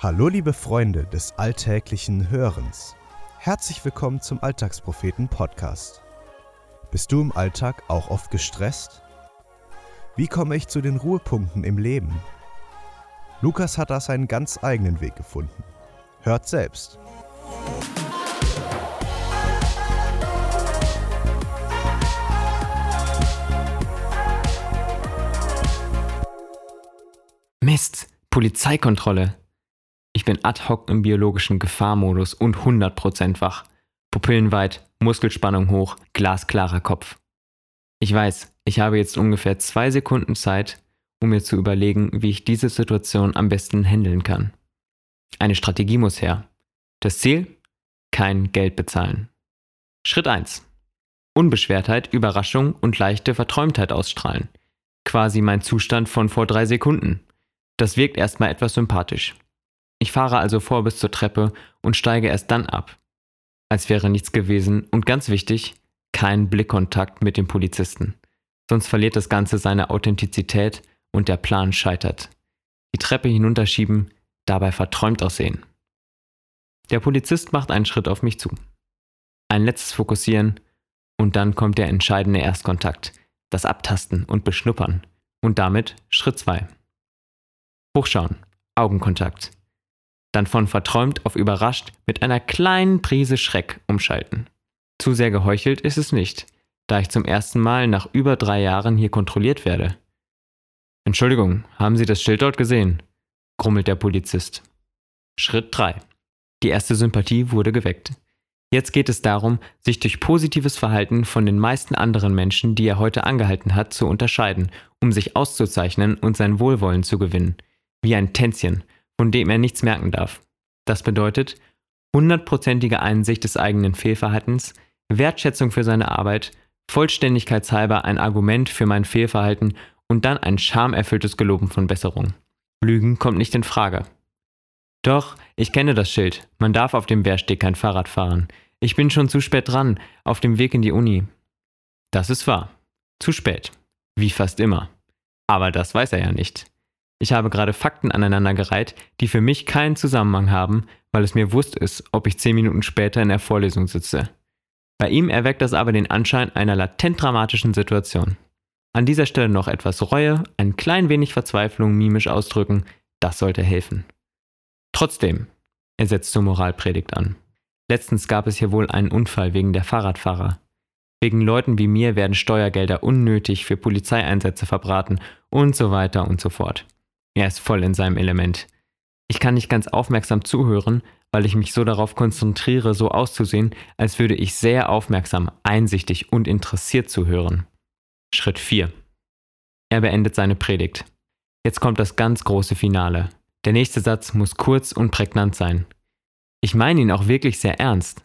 Hallo liebe Freunde des alltäglichen Hörens. Herzlich willkommen zum Alltagspropheten Podcast. Bist du im Alltag auch oft gestresst? Wie komme ich zu den Ruhepunkten im Leben? Lukas hat da seinen ganz eigenen Weg gefunden. Hört selbst. Mist, Polizeikontrolle. Bin ad hoc im biologischen Gefahrmodus und 100% wach. Pupillen weit, Muskelspannung hoch, glasklarer Kopf. Ich weiß, ich habe jetzt ungefähr zwei Sekunden Zeit, um mir zu überlegen, wie ich diese Situation am besten handeln kann. Eine Strategie muss her. Das Ziel? Kein Geld bezahlen. Schritt 1. Unbeschwertheit, Überraschung und leichte Verträumtheit ausstrahlen. Quasi mein Zustand von vor drei Sekunden. Das wirkt erstmal etwas sympathisch. Ich fahre also vor bis zur Treppe und steige erst dann ab. Als wäre nichts gewesen und ganz wichtig, kein Blickkontakt mit dem Polizisten. Sonst verliert das Ganze seine Authentizität und der Plan scheitert. Die Treppe hinunterschieben, dabei verträumt aussehen. Der Polizist macht einen Schritt auf mich zu. Ein letztes Fokussieren und dann kommt der entscheidende Erstkontakt, das Abtasten und Beschnuppern und damit Schritt 2. Hochschauen, Augenkontakt. Dann von verträumt auf überrascht mit einer kleinen Prise Schreck umschalten. Zu sehr geheuchelt ist es nicht, da ich zum ersten Mal nach über drei Jahren hier kontrolliert werde. Entschuldigung, haben Sie das Schild dort gesehen? grummelt der Polizist. Schritt 3. Die erste Sympathie wurde geweckt. Jetzt geht es darum, sich durch positives Verhalten von den meisten anderen Menschen, die er heute angehalten hat, zu unterscheiden, um sich auszuzeichnen und sein Wohlwollen zu gewinnen. Wie ein Tänzchen, von dem er nichts merken darf. Das bedeutet hundertprozentige Einsicht des eigenen Fehlverhaltens, Wertschätzung für seine Arbeit, vollständigkeitshalber ein Argument für mein Fehlverhalten und dann ein schamerfülltes Geloben von Besserung. Lügen kommt nicht in Frage. Doch, ich kenne das Schild. Man darf auf dem Wehrsteg kein Fahrrad fahren. Ich bin schon zu spät dran, auf dem Weg in die Uni. Das ist wahr. Zu spät. Wie fast immer. Aber das weiß er ja nicht. Ich habe gerade Fakten aneinandergereiht, die für mich keinen Zusammenhang haben, weil es mir wurscht ist, ob ich zehn Minuten später in der Vorlesung sitze. Bei ihm erweckt das aber den Anschein einer latent dramatischen Situation. An dieser Stelle noch etwas Reue, ein klein wenig Verzweiflung mimisch ausdrücken, das sollte helfen. Trotzdem, er setzt zur Moralpredigt an. Letztens gab es hier wohl einen Unfall wegen der Fahrradfahrer. Wegen Leuten wie mir werden Steuergelder unnötig für Polizeieinsätze verbraten und so weiter und so fort. Er ist voll in seinem Element. Ich kann nicht ganz aufmerksam zuhören, weil ich mich so darauf konzentriere, so auszusehen, als würde ich sehr aufmerksam, einsichtig und interessiert zuhören. Schritt 4. Er beendet seine Predigt. Jetzt kommt das ganz große Finale. Der nächste Satz muss kurz und prägnant sein. Ich meine ihn auch wirklich sehr ernst.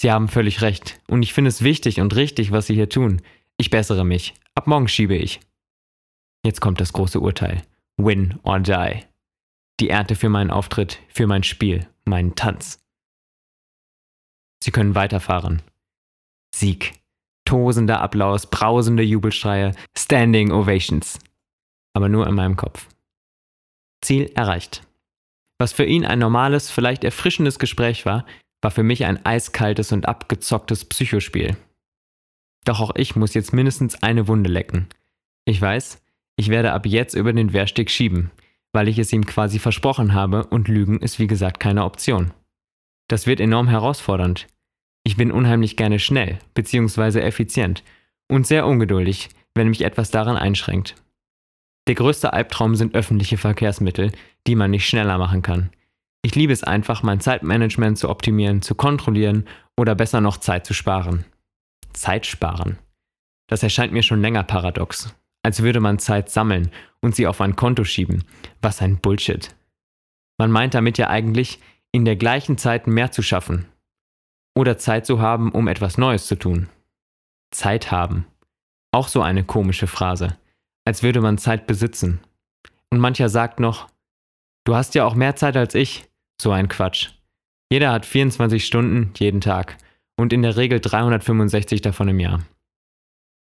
Sie haben völlig recht, und ich finde es wichtig und richtig, was Sie hier tun. Ich bessere mich. Ab morgen schiebe ich. Jetzt kommt das große Urteil. Win or die. Die Ernte für meinen Auftritt, für mein Spiel, meinen Tanz. Sie können weiterfahren. Sieg. Tosender Applaus, brausende Jubelschreie, Standing Ovations. Aber nur in meinem Kopf. Ziel erreicht. Was für ihn ein normales, vielleicht erfrischendes Gespräch war, war für mich ein eiskaltes und abgezocktes Psychospiel. Doch auch ich muss jetzt mindestens eine Wunde lecken. Ich weiß, ich werde ab jetzt über den Wehrsteg schieben, weil ich es ihm quasi versprochen habe und Lügen ist wie gesagt keine Option. Das wird enorm herausfordernd, ich bin unheimlich gerne schnell bzw. effizient und sehr ungeduldig, wenn mich etwas daran einschränkt. Der größte Albtraum sind öffentliche Verkehrsmittel, die man nicht schneller machen kann. Ich liebe es einfach, mein Zeitmanagement zu optimieren, zu kontrollieren oder besser noch Zeit zu sparen. Zeit sparen. Das erscheint mir schon länger paradox. Als würde man Zeit sammeln und sie auf ein Konto schieben. Was ein Bullshit. Man meint damit ja eigentlich, in der gleichen Zeit mehr zu schaffen, oder Zeit zu haben, um etwas Neues zu tun. Zeit haben. Auch so eine komische Phrase. Als würde man Zeit besitzen. Und mancher sagt noch, du hast ja auch mehr Zeit als ich. So ein Quatsch. Jeder hat 24 Stunden jeden Tag und in der Regel 365 davon im Jahr.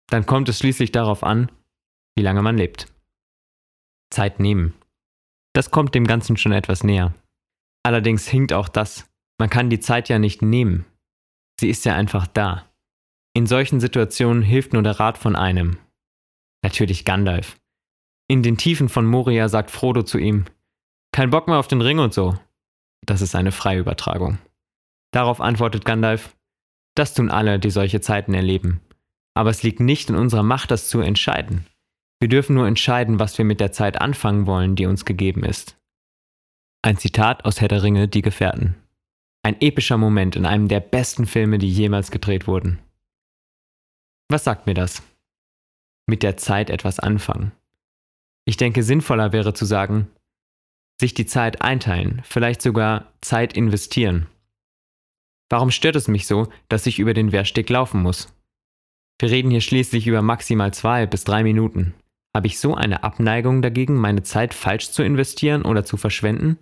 Dann kommt es schließlich darauf an, wie lange man lebt. Zeit nehmen. Das kommt dem Ganzen schon etwas näher. Allerdings hinkt auch das. Man kann die Zeit ja nicht nehmen. Sie ist ja einfach da. In solchen Situationen hilft nur der Rat von einem. Natürlich Gandalf. In den Tiefen von Moria sagt Frodo zu ihm, kein Bock mehr auf den Ring und so. Das ist eine freie Übertragung. Darauf antwortet Gandalf, das tun alle, die solche Zeiten erleben. Aber es liegt nicht in unserer Macht, das zu entscheiden. Wir dürfen nur entscheiden, was wir mit der Zeit anfangen wollen, die uns gegeben ist. Ein Zitat aus Herr der Ringe, Die Gefährten. Ein epischer Moment in einem der besten Filme, die jemals gedreht wurden. Was sagt mir das? Mit der Zeit etwas anfangen. Ich denke, sinnvoller wäre zu sagen, sich die Zeit einteilen, vielleicht sogar Zeit investieren. Warum stört es mich so, dass ich über den Wehrsteg laufen muss? Wir reden hier schließlich über maximal zwei bis drei Minuten. Habe ich so eine Abneigung dagegen, meine Zeit falsch zu investieren oder zu verschwenden?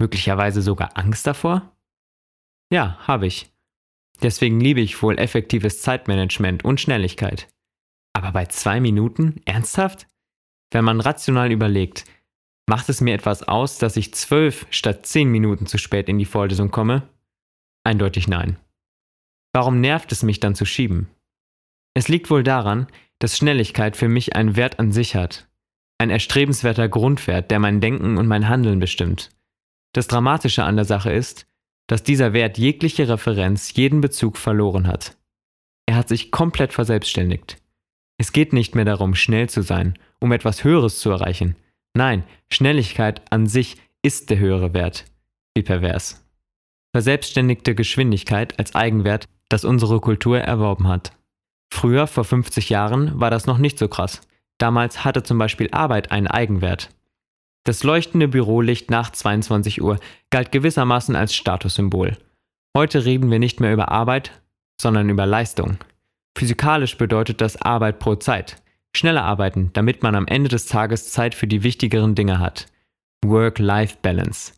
Möglicherweise sogar Angst davor? Ja, habe ich. Deswegen liebe ich wohl effektives Zeitmanagement und Schnelligkeit. Aber bei zwei Minuten? Ernsthaft? Wenn man rational überlegt, macht es mir etwas aus, dass ich zwölf statt zehn Minuten zu spät in die Vorlesung komme? Eindeutig nein. Warum nervt es mich dann zu schieben? Es liegt wohl daran, dass Schnelligkeit für mich einen Wert an sich hat. Ein erstrebenswerter Grundwert, der mein Denken und mein Handeln bestimmt. Das Dramatische an der Sache ist, dass dieser Wert jegliche Referenz, jeden Bezug verloren hat. Er hat sich komplett verselbstständigt. Es geht nicht mehr darum, schnell zu sein, um etwas Höheres zu erreichen. Nein, Schnelligkeit an sich ist der höhere Wert. Wie pervers verselbstständigte Geschwindigkeit als Eigenwert, das unsere Kultur erworben hat. Früher, vor 50 Jahren, war das noch nicht so krass. Damals hatte zum Beispiel Arbeit einen Eigenwert. Das leuchtende Bürolicht nach 22 Uhr galt gewissermaßen als Statussymbol. Heute reden wir nicht mehr über Arbeit, sondern über Leistung. Physikalisch bedeutet das Arbeit pro Zeit. Schneller arbeiten, damit man am Ende des Tages Zeit für die wichtigeren Dinge hat. Work-Life-Balance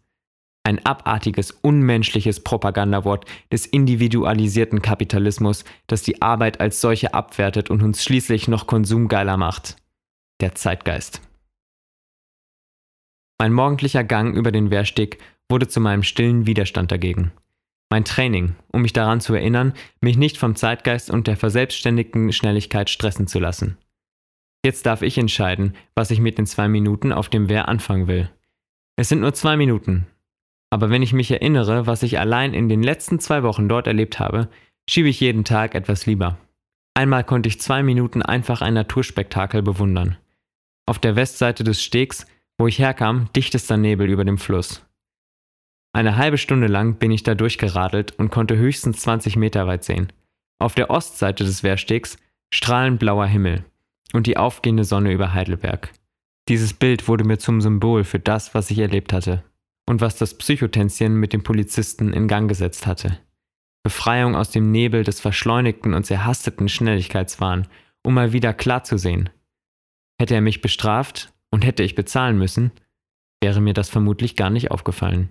ein abartiges, unmenschliches Propagandawort des individualisierten Kapitalismus, das die Arbeit als solche abwertet und uns schließlich noch konsumgeiler macht. Der Zeitgeist. Mein morgendlicher Gang über den Wehrsteg wurde zu meinem stillen Widerstand dagegen. Mein Training, um mich daran zu erinnern, mich nicht vom Zeitgeist und der verselbstständigten Schnelligkeit stressen zu lassen. Jetzt darf ich entscheiden, was ich mit den zwei Minuten auf dem Wehr anfangen will. Es sind nur zwei Minuten, aber wenn ich mich erinnere, was ich allein in den letzten zwei Wochen dort erlebt habe, schiebe ich jeden Tag etwas lieber. Einmal konnte ich zwei Minuten einfach ein Naturspektakel bewundern. Auf der Westseite des Stegs, wo ich herkam, dichtester Nebel über dem Fluss. Eine halbe Stunde lang bin ich da durchgeradelt und konnte höchstens 20 Meter weit sehen. Auf der Ostseite des Wehrstegs strahlend blauer Himmel und die aufgehende Sonne über Heidelberg. Dieses Bild wurde mir zum Symbol für das, was ich erlebt hatte und was das Psychotänzchen mit dem Polizisten in Gang gesetzt hatte. Befreiung aus dem Nebel des verschleunigten und sehr hasteten Schnelligkeitswahn, um mal wieder klar zu sehen. Hätte er mich bestraft und hätte ich bezahlen müssen, wäre mir das vermutlich gar nicht aufgefallen.